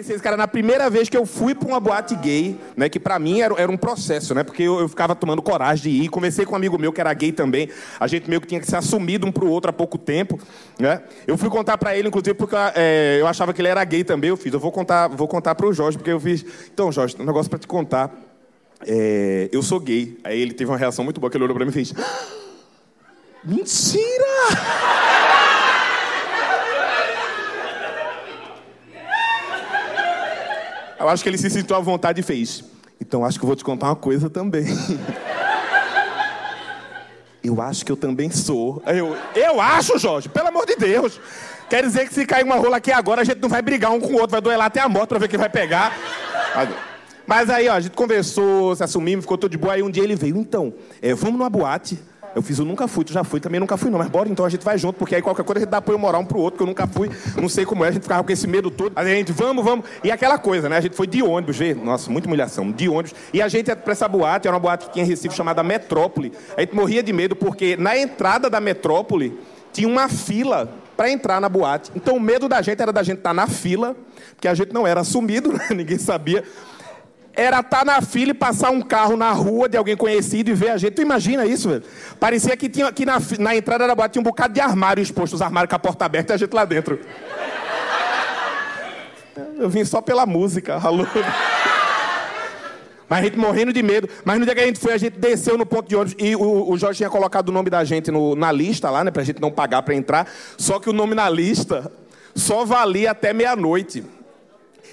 conheci esse cara na primeira vez que eu fui pra uma boate gay, né? Que pra mim era, era um processo, né? Porque eu, eu ficava tomando coragem de ir. Conversei com um amigo meu que era gay também. A gente meio que tinha que ser assumido um pro outro há pouco tempo, né? Eu fui contar pra ele, inclusive, porque é, eu achava que ele era gay também. Eu fiz, eu vou contar, vou contar pro Jorge, porque eu fiz. Então, Jorge, um negócio pra te contar. É, eu sou gay. Aí ele teve uma reação muito boa, que ele olhou pra mim e fez. "Ah, Mentira! Acho que ele se sentiu à vontade e fez. Então acho que eu vou te contar uma coisa também. Eu acho que eu também sou. Eu, eu acho, Jorge, pelo amor de Deus. Quer dizer que se cair uma rola aqui agora, a gente não vai brigar um com o outro, vai duelar até a morte pra ver quem vai pegar. Mas aí, ó, a gente conversou, se assumimos, ficou tudo de boa. Aí um dia ele veio, então, é, vamos numa boate. Eu fiz, eu nunca fui, tu já foi, também nunca fui, não. Mas bora, então a gente vai junto, porque aí qualquer coisa a gente dá apoio moral um pro outro, que eu nunca fui, não sei como é, a gente ficava com esse medo todo. Aí a gente, vamos, vamos. E aquela coisa, né? A gente foi de ônibus, vê? Nossa, muita humilhação, de ônibus. E a gente ia pra essa boate, era uma boate que tinha em Recife chamada Metrópole. A gente morria de medo, porque na entrada da Metrópole tinha uma fila para entrar na boate. Então o medo da gente era da gente estar na fila, porque a gente não era assumido, né? ninguém sabia. Era estar na fila e passar um carro na rua de alguém conhecido e ver a gente. Tu imagina isso, velho? Parecia que tinha que na, na entrada da boate tinha um bocado de armário exposto, os armários com a porta aberta e a gente lá dentro. Eu vim só pela música, alô. Mas a gente morrendo de medo. Mas no dia que a gente foi, a gente desceu no ponto de ônibus e o, o Jorge tinha colocado o nome da gente no- na lista lá, né? Pra gente não pagar pra entrar. Só que o nome na lista só valia até meia-noite.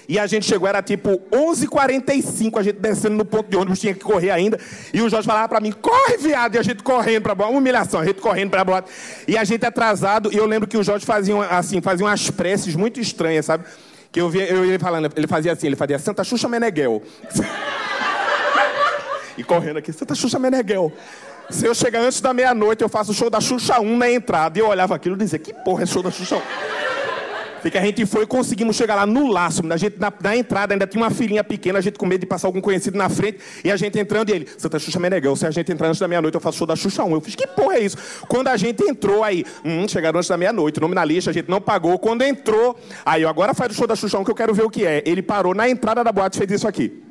E a gente chegou, era tipo 11h45, a gente descendo no ponto de ônibus, tinha que correr ainda. E o Jorge falava pra mim, corre, viado! E a gente correndo pra boate, uma humilhação, a gente correndo pra boate. E a gente atrasado, e eu lembro que o Jorge fazia, assim, fazia umas preces muito estranhas, sabe? Que eu via eu ele falando, ele fazia assim, ele fazia Santa Xuxa Meneghel. e correndo aqui, Santa Xuxa Meneghel. Se eu chegar antes da meia-noite, eu faço o show da Xuxa 1 na entrada. E eu olhava aquilo e dizia, que porra é show da Xuxa 1? Sei que a gente foi e conseguimos chegar lá no laço. A gente, na, na entrada ainda tinha uma filhinha pequena, a gente com medo de passar algum conhecido na frente. E a gente entrando e ele, Santa Xuxa Meneghel, se a gente entrar antes da meia-noite, eu faço show da Xuxa 1. Eu fiz, que porra é isso? Quando a gente entrou aí, hum, chegaram antes da meia-noite, nome na lista, a gente não pagou. Quando entrou, aí eu agora faz o show da Xuxa 1 que eu quero ver o que é. Ele parou na entrada da boate e fez isso aqui.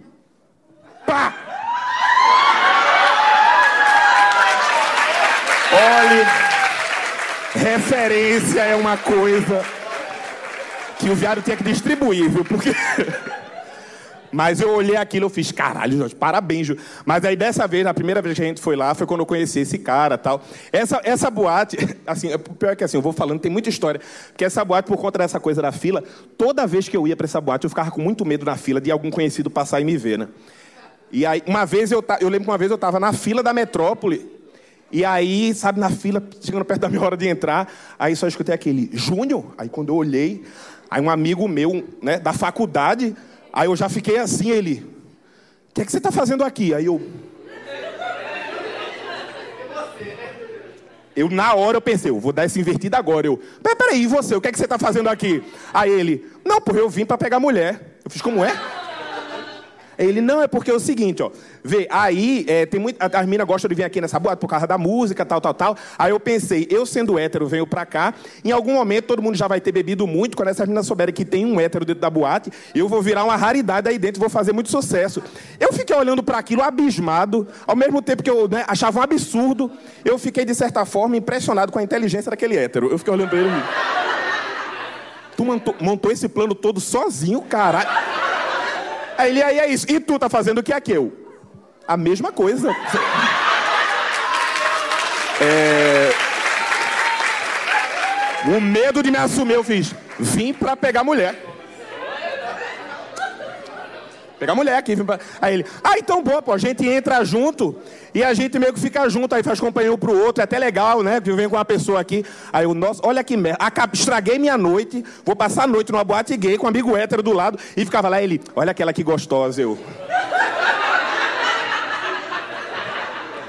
Pá! Olhe, referência é uma coisa que o viado tinha que distribuir, viu? Porque. Mas eu olhei aquilo eu fiz, caralho, Jorge, parabéns, Ju. Mas aí dessa vez, na primeira vez que a gente foi lá, foi quando eu conheci esse cara tal. Essa, essa boate, assim, o pior é que assim, eu vou falando, tem muita história. Porque essa boate, por conta dessa coisa da fila, toda vez que eu ia pra essa boate, eu ficava com muito medo na fila de algum conhecido passar e me ver, né? E aí, uma vez eu, eu lembro que uma vez eu tava na fila da metrópole, e aí, sabe, na fila, chegando perto da minha hora de entrar, aí só escutei aquele, Júnior? Aí quando eu olhei, aí um amigo meu, né, da faculdade, aí eu já fiquei assim, ele, o que é que você tá fazendo aqui? Aí eu. Eu, na hora, eu pensei, eu vou dar essa invertida agora. Eu, "Pera- peraí, e você, o que é que você tá fazendo aqui? Aí ele, não, porra, eu vim pra pegar mulher. Eu fiz, como é? Ele, não, é porque é o seguinte, ó. Vê, aí, é, tem muito. As meninas gostam de vir aqui nessa boate por causa da música, tal, tal, tal. Aí eu pensei, eu sendo hétero, venho pra cá. Em algum momento todo mundo já vai ter bebido muito. Quando essas meninas souberem que tem um hétero dentro da boate, eu vou virar uma raridade aí dentro, vou fazer muito sucesso. Eu fiquei olhando para aquilo abismado, ao mesmo tempo que eu né, achava um absurdo, eu fiquei, de certa forma, impressionado com a inteligência daquele hétero. Eu fiquei olhando pra ele. Tu montou, montou esse plano todo sozinho, caralho. Aí ele, aí é isso. E tu tá fazendo o que é que eu? A mesma coisa. É... O medo de me assumir, eu fiz. Vim pra pegar mulher. Pegar mulher aqui. pra- Aí ele, ah, então boa, pô, a gente entra junto e a gente meio que fica junto, aí faz companhia um pro outro, é até legal, né? Que venho com uma pessoa aqui. Aí eu, nossa, olha que merda, Acab- estraguei minha noite, vou passar a noite numa boate gay com um amigo hétero do lado e ficava lá ele, olha aquela que gostosa, eu.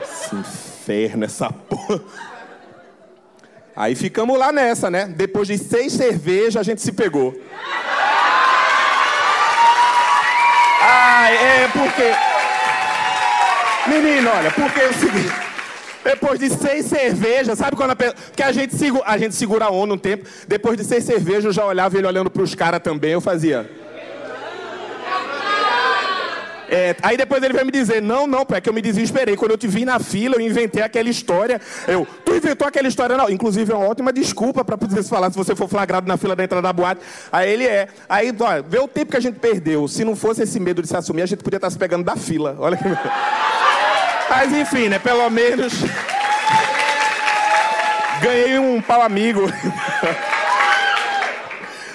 Esse inferno, essa porra. Aí ficamos lá nessa, né? Depois de seis cervejas, a gente se pegou. Porque. Menino, olha, porque é o seguinte. Depois de seis cervejas, sabe quando a pessoa. Porque a gente, segura, a gente segura a onda um tempo. Depois de seis cervejas, eu já olhava ele olhando pros caras também. Eu fazia. É, aí depois ele vai me dizer, não, não, é que eu me desesperei. Quando eu te vi na fila, eu inventei aquela história. Eu, tu inventou aquela história, não. Inclusive, é uma ótima desculpa para poder se falar se você for flagrado na fila da entrada da boate. Aí ele é. Aí, ó, vê o tempo que a gente perdeu. Se não fosse esse medo de se assumir, a gente podia estar se pegando da fila. Olha que. Mas enfim, né? Pelo menos. Ganhei um pau amigo.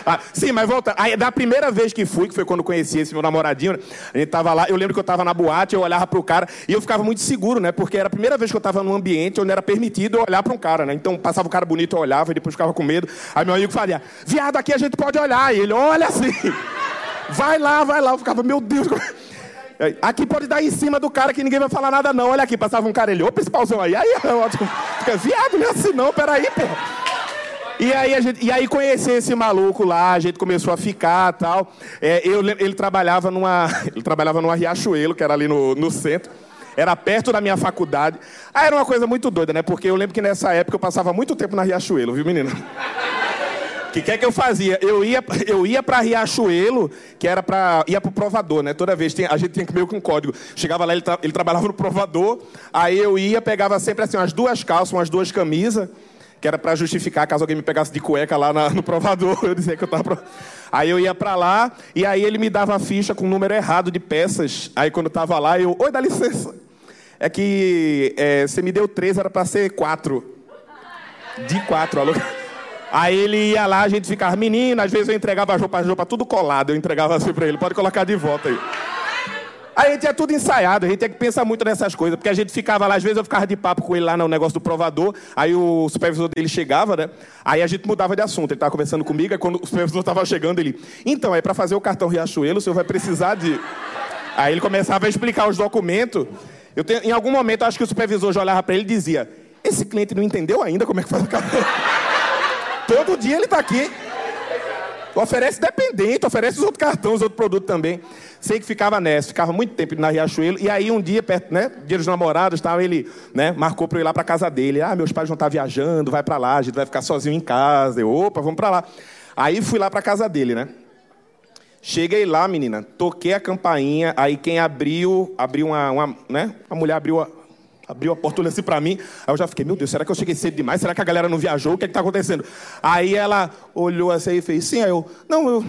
Ah, sim, mas volta. Aí, da primeira vez que fui, que foi quando conheci esse meu namoradinho, a gente tava lá, eu lembro que eu tava na boate, eu olhava pro cara e eu ficava muito seguro, né? Porque era a primeira vez que eu tava num ambiente onde era permitido eu olhar pra um cara, né? Então passava o cara bonito, eu olhava e depois ficava com medo. Aí meu amigo fazia, viado, aqui a gente pode olhar. E ele, olha assim, vai lá, vai lá. Eu ficava, meu Deus. Aqui pode dar em cima do cara que ninguém vai falar nada, não. Olha aqui, passava um cara, ele, esse pauzão aí. Aí, ótimo. Fica, viado, não é assim não, peraí, porra. E aí, a gente, e aí conheci esse maluco lá, a gente começou a ficar tal. É, eu, ele trabalhava numa. Ele trabalhava numa Riachuelo, que era ali no, no centro. Era perto da minha faculdade. Aí era uma coisa muito doida, né? Porque eu lembro que nessa época eu passava muito tempo na Riachuelo, viu, menino? O que, que é que eu fazia? Eu ia, eu ia para Riachuelo, que era para ia pro provador, né? Toda vez a gente tinha que meio com um código. Chegava lá, ele, tra, ele trabalhava no provador, aí eu ia, pegava sempre assim umas duas calças, umas duas camisas que era para justificar caso alguém me pegasse de cueca lá na, no provador, eu dizia que eu estava. Pro... Aí eu ia para lá e aí ele me dava a ficha com o número errado de peças. Aí quando eu estava lá, eu, oi, dá licença. É que é, você me deu três, era para ser quatro. De quatro, alô. Aí ele ia lá, a gente ficava, menino, às vezes eu entregava a roupa, a roupa tudo colado, eu entregava assim para ele, pode colocar de volta aí. A gente é tudo ensaiado, a gente tem que pensar muito nessas coisas, porque a gente ficava lá, às vezes eu ficava de papo com ele lá no negócio do provador, aí o supervisor dele chegava, né? Aí a gente mudava de assunto, ele estava conversando comigo, aí quando o supervisor estava chegando, ele, então, é para fazer o cartão Riachuelo, o senhor vai precisar de. Aí ele começava a explicar os documentos. Eu tenho, em algum momento, acho que o supervisor já olhava para ele e dizia: Esse cliente não entendeu ainda como é que faz o cartão. Todo dia ele está aqui. Oferece dependente, oferece os outros cartões, os outros produtos também. Sei que ficava nessa, ficava muito tempo na Riachuelo. E aí um dia, perto, né, dia dos namorados, tal, ele né, marcou para eu ir lá para casa dele. Ah, meus pais vão estar viajando, vai para lá, a gente vai ficar sozinho em casa. Eu, opa, vamos para lá. Aí fui lá para casa dele, né? Cheguei lá, menina, toquei a campainha, aí quem abriu, abriu uma, uma né? A mulher abriu abriu a porta, olhou assim pra mim. Aí eu já fiquei, meu Deus, será que eu cheguei cedo demais? Será que a galera não viajou? O que é que tá acontecendo? Aí ela olhou assim e fez, sim, aí eu, não, eu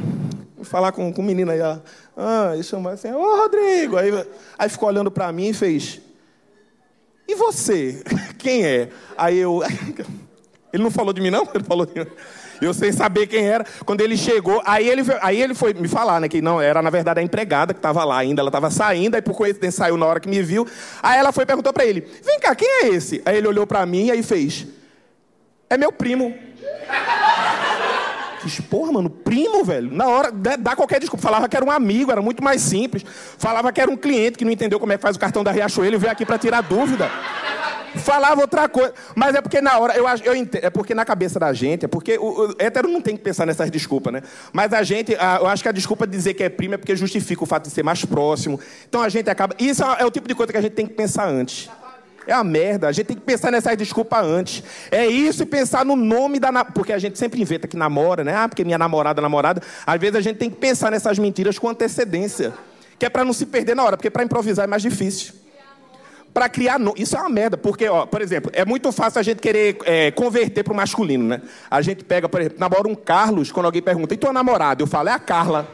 vou falar com, com o menino aí. Ela, ah, e chamou assim, ô Rodrigo. Aí, aí ficou olhando pra mim e fez, e você? Quem é? Aí eu, ele não falou de mim, não? Ele falou de mim. Eu sem saber quem era. Quando ele chegou, aí ele, aí ele foi me falar, né? Que não, era na verdade a empregada que estava lá ainda. Ela estava saindo, aí por coincidência saiu na hora que me viu. Aí ela foi e perguntou para ele: Vem cá, quem é esse? Aí ele olhou para mim e aí fez: É meu primo. Fiz, porra, mano, primo, velho. Na hora, dá qualquer desculpa. Falava que era um amigo, era muito mais simples. Falava que era um cliente que não entendeu como é que faz o cartão da Riachuelo e veio aqui para tirar dúvida falava outra coisa. Mas é porque na hora, eu eu entendo, é porque na cabeça da gente, é porque o, o hétero não tem que pensar nessas desculpas, né? Mas a gente, a, eu acho que a desculpa de dizer que é primo é porque justifica o fato de ser mais próximo. Então a gente acaba. Isso é, é o tipo de coisa que a gente tem que pensar antes. É a merda. A gente tem que pensar nessas desculpas antes. É isso e pensar no nome da. Porque a gente sempre inventa que namora, né? Ah, porque minha namorada, namorada. Às vezes a gente tem que pensar nessas mentiras com antecedência. Que é para não se perder na hora, porque para improvisar é mais difícil para criar. Isso é uma merda, porque, ó, por exemplo, é muito fácil a gente querer é, converter para o masculino, né? A gente pega, por exemplo, namora um Carlos, quando alguém pergunta, e tua namorada? Eu falo, é a Carla.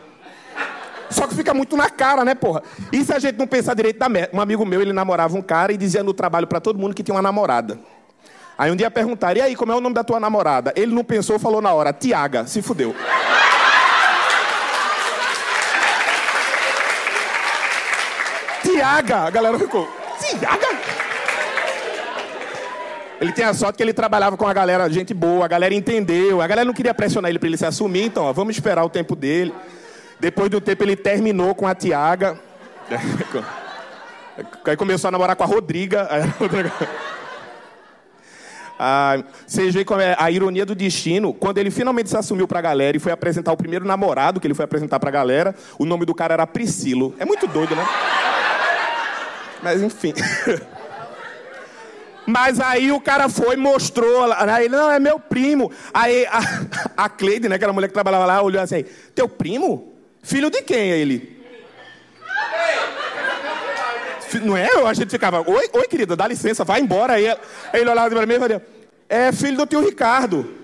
Só que fica muito na cara, né, porra? E se a gente não pensar direito da merda? Um amigo meu, ele namorava um cara e dizia no trabalho para todo mundo que tinha uma namorada. Aí um dia perguntaram, e aí, como é o nome da tua namorada? Ele não pensou, falou na hora, Tiaga, se fudeu. Tiaga! A galera ficou. Ele tem a sorte que ele trabalhava com a galera, gente boa, a galera entendeu. A galera não queria pressionar ele para ele se assumir, então, ó, vamos esperar o tempo dele. Depois do tempo ele terminou com a Tiaga. Aí começou a namorar com a Rodriga. Ah, vocês veem como é a ironia do destino. Quando ele finalmente se assumiu para a galera e foi apresentar o primeiro namorado que ele foi apresentar para a galera, o nome do cara era Priscilo. É muito doido, né? Mas enfim. Mas aí o cara foi, mostrou, aí não, é meu primo. Aí a, a Cleide, né, aquela mulher que trabalhava lá, olhou assim, teu primo? Filho de quem é ele? Não é? A gente ficava, oi, oi querida, dá licença, vai embora. Aí, aí ele olhava para mim e falava, é filho do tio Ricardo.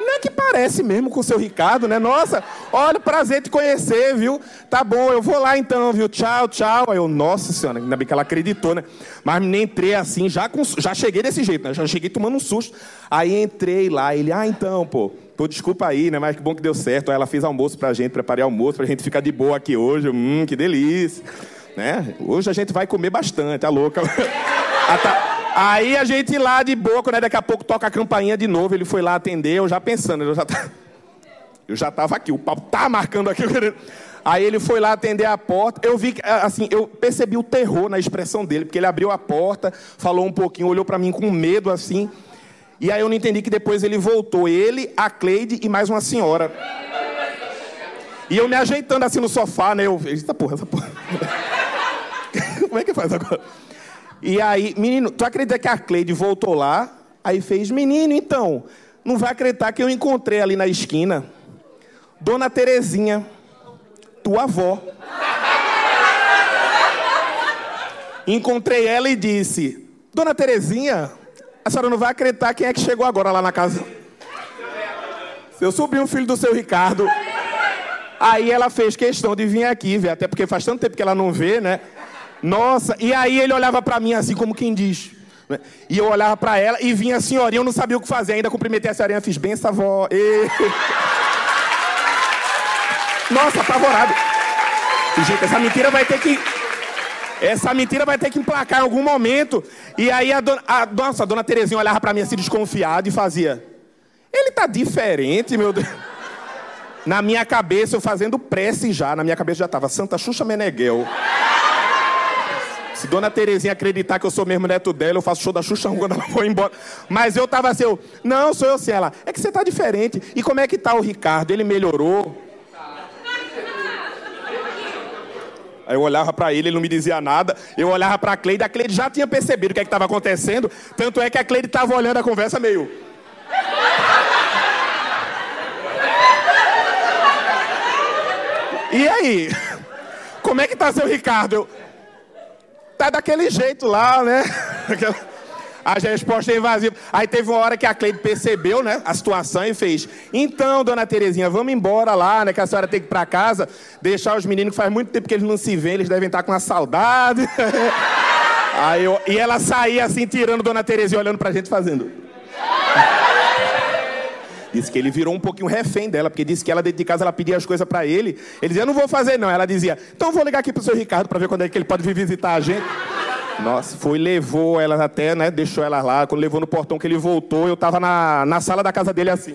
Não é que parece mesmo com o seu Ricardo, né? Nossa, olha, prazer te conhecer, viu? Tá bom, eu vou lá então, viu? Tchau, tchau. Aí eu, nossa senhora, ainda bem que ela acreditou, né? Mas nem entrei assim, já, com, já cheguei desse jeito, né? Já cheguei tomando um susto. Aí entrei lá, ele, ah, então, pô, pô, desculpa aí, né? Mas que bom que deu certo. Aí ela fez almoço pra gente, preparei almoço pra gente ficar de boa aqui hoje. Hum, que delícia. Né? Hoje a gente vai comer bastante, tá louca? Aí a gente lá de boa, né? Daqui a pouco toca a campainha de novo. Ele foi lá atender, eu já pensando, eu já, tá... eu já tava aqui, o pau tá marcando aqui. Aí ele foi lá atender a porta. Eu vi, assim, eu percebi o terror na expressão dele, porque ele abriu a porta, falou um pouquinho, olhou para mim com medo assim. E aí eu não entendi que depois ele voltou, ele, a Cleide e mais uma senhora. E eu me ajeitando assim no sofá, né? Eu, eita porra, essa porra. Como é que faz agora? E aí, menino, tu acredita que a Cleide voltou lá? Aí fez, menino, então, não vai acreditar que eu encontrei ali na esquina Dona Terezinha, tua avó. Encontrei ela e disse: Dona Terezinha, a senhora não vai acreditar quem é que chegou agora lá na casa. Seu sobrinho, filho do seu Ricardo. Aí ela fez questão de vir aqui, até porque faz tanto tempo que ela não vê, né? Nossa, e aí ele olhava para mim assim, como quem diz. Né? E eu olhava para ela e vinha a senhorinha, eu não sabia o que fazer ainda, cumprimentei a senhorinha, fiz bem essa avó. E... Nossa, apavorado. Gente, essa mentira vai ter que. Essa mentira vai ter que emplacar em algum momento. E aí a dona, a, nossa, a dona Terezinha olhava para mim assim desconfiada e fazia. Ele tá diferente, meu Deus. Na minha cabeça, eu fazendo prece já. Na minha cabeça já tava Santa Xuxa Meneghel. Se Dona Terezinha acreditar que eu sou mesmo neto dela, eu faço show da Xuxa quando ela for embora. Mas eu tava assim, eu, não, sou eu sim. Ela, é que você tá diferente. E como é que tá o Ricardo? Ele melhorou? Aí eu olhava para ele, ele não me dizia nada. Eu olhava para a Cleide, a Cleide já tinha percebido o que é estava acontecendo. Tanto é que a Cleide estava olhando a conversa meio. E aí? Como é que tá seu Ricardo? Eu, tá daquele jeito lá, né? A resposta é invasiva. Aí teve uma hora que a Cleide percebeu, né, a situação e fez: Então, dona Terezinha, vamos embora lá, né, que a senhora tem que ir para casa, deixar os meninos que faz muito tempo que eles não se veem, eles devem estar com uma saudade. Aí eu, e ela saía assim, tirando dona Terezinha, olhando pra gente fazendo. Disse que ele virou um pouquinho refém dela, porque disse que ela dentro de casa ela pedia as coisas para ele. Ele dizia, não vou fazer não. Ela dizia, então vou ligar aqui pro seu Ricardo para ver quando é que ele pode vir visitar a gente. Nossa, foi, levou elas até, né? Deixou elas lá. Quando levou no portão que ele voltou, eu tava na, na sala da casa dele assim.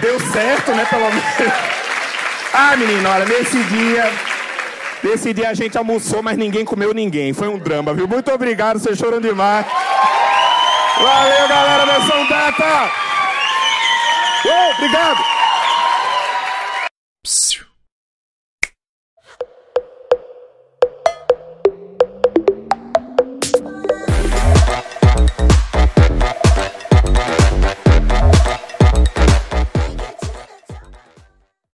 Deu certo, né, pelo menos. Ah, menino, olha, nesse dia. Nesse dia a gente almoçou, mas ninguém comeu ninguém. Foi um drama, viu? Muito obrigado, vocês choram demais. Valeu, galera da São Data! Oh, obrigado!